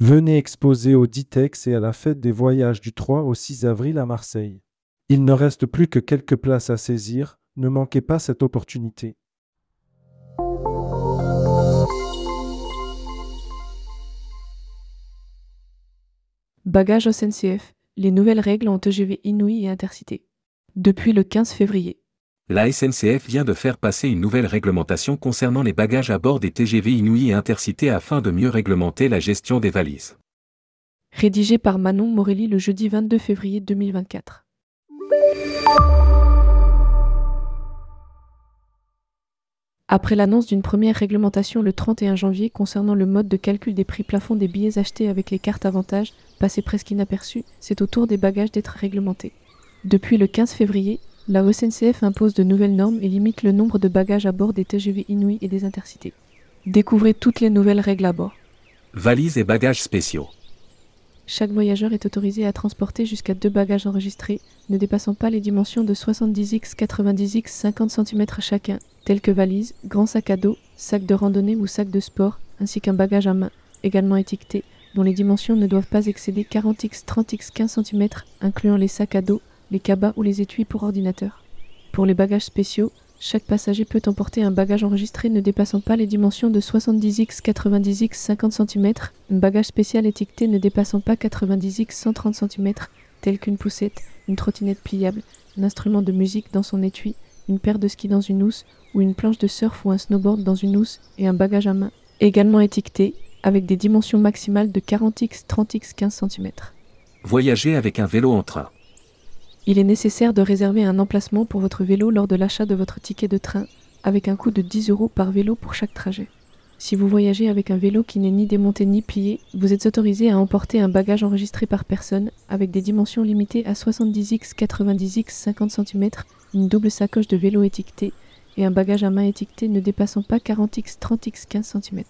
Venez exposer au Ditex et à la fête des voyages du 3 au 6 avril à Marseille. Il ne reste plus que quelques places à saisir, ne manquez pas cette opportunité. Bagages au SNCF. Les nouvelles règles en TGV Inouï et Intercité. Depuis le 15 février. La SNCF vient de faire passer une nouvelle réglementation concernant les bagages à bord des TGV Inouï et Intercité afin de mieux réglementer la gestion des valises. Rédigé par Manon Morelli le jeudi 22 février 2024. Après l'annonce d'une première réglementation le 31 janvier concernant le mode de calcul des prix plafonds des billets achetés avec les cartes avantages, passé presque inaperçu, c'est au tour des bagages d'être réglementés. Depuis le 15 février, la OSNCF impose de nouvelles normes et limite le nombre de bagages à bord des TGV Inouï et des Intercités. Découvrez toutes les nouvelles règles à bord. Valises et bagages spéciaux. Chaque voyageur est autorisé à transporter jusqu'à deux bagages enregistrés, ne dépassant pas les dimensions de 70x, 90x, 50 cm chacun, tels que valises, grand sac à dos, sac de randonnée ou sac de sport, ainsi qu'un bagage à main, également étiqueté, dont les dimensions ne doivent pas excéder 40x, 30x, 15 cm, incluant les sacs à dos, les cabas ou les étuis pour ordinateur. Pour les bagages spéciaux, chaque passager peut emporter un bagage enregistré ne dépassant pas les dimensions de 70x, 90x, 50 cm, un bagage spécial étiqueté ne dépassant pas 90x, 130 cm, tel qu'une poussette, une trottinette pliable, un instrument de musique dans son étui, une paire de skis dans une housse, ou une planche de surf ou un snowboard dans une housse, et un bagage à main, également étiqueté, avec des dimensions maximales de 40x, 30x, 15 cm. Voyager avec un vélo en train. Il est nécessaire de réserver un emplacement pour votre vélo lors de l'achat de votre ticket de train, avec un coût de 10 euros par vélo pour chaque trajet. Si vous voyagez avec un vélo qui n'est ni démonté ni plié, vous êtes autorisé à emporter un bagage enregistré par personne, avec des dimensions limitées à 70x, 90x, 50 cm, une double sacoche de vélo étiquetée et un bagage à main étiqueté ne dépassant pas 40x, 30x, 15 cm.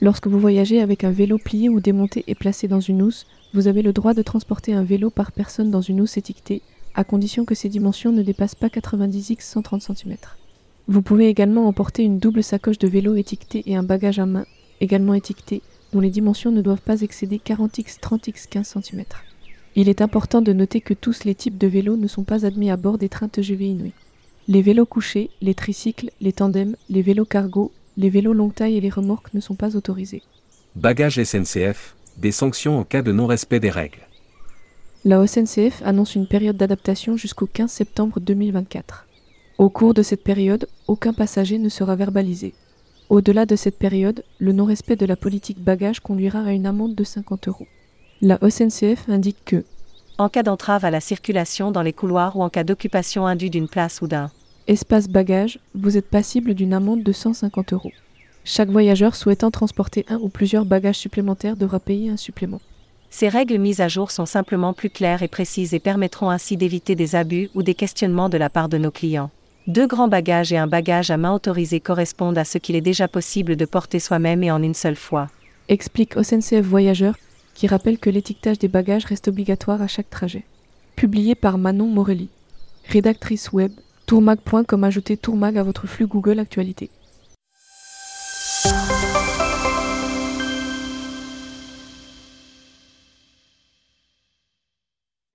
Lorsque vous voyagez avec un vélo plié ou démonté et placé dans une housse, vous avez le droit de transporter un vélo par personne dans une housse étiquetée à condition que ses dimensions ne dépassent pas 90x 130 cm. Vous pouvez également emporter une double sacoche de vélo étiquetée et un bagage à main, également étiqueté, dont les dimensions ne doivent pas excéder 40x 30x 15 cm. Il est important de noter que tous les types de vélos ne sont pas admis à bord des trains TGV Inouï. Les vélos couchés, les tricycles, les tandems, les vélos cargo, les vélos longue taille et les remorques ne sont pas autorisés. Bagages SNCF, des sanctions en cas de non-respect des règles. La OSNCF annonce une période d'adaptation jusqu'au 15 septembre 2024. Au cours de cette période, aucun passager ne sera verbalisé. Au-delà de cette période, le non-respect de la politique bagage conduira à une amende de 50 euros. La OSNCF indique que, en cas d'entrave à la circulation dans les couloirs ou en cas d'occupation indue d'une place ou d'un espace bagage, vous êtes passible d'une amende de 150 euros. Chaque voyageur souhaitant transporter un ou plusieurs bagages supplémentaires devra payer un supplément. Ces règles mises à jour sont simplement plus claires et précises et permettront ainsi d'éviter des abus ou des questionnements de la part de nos clients. Deux grands bagages et un bagage à main autorisé correspondent à ce qu'il est déjà possible de porter soi-même et en une seule fois. Explique SNCF Voyageur, qui rappelle que l'étiquetage des bagages reste obligatoire à chaque trajet. Publié par Manon Morelli. Rédactrice web, tourmag.com ajoutez tourmag à votre flux Google Actualité.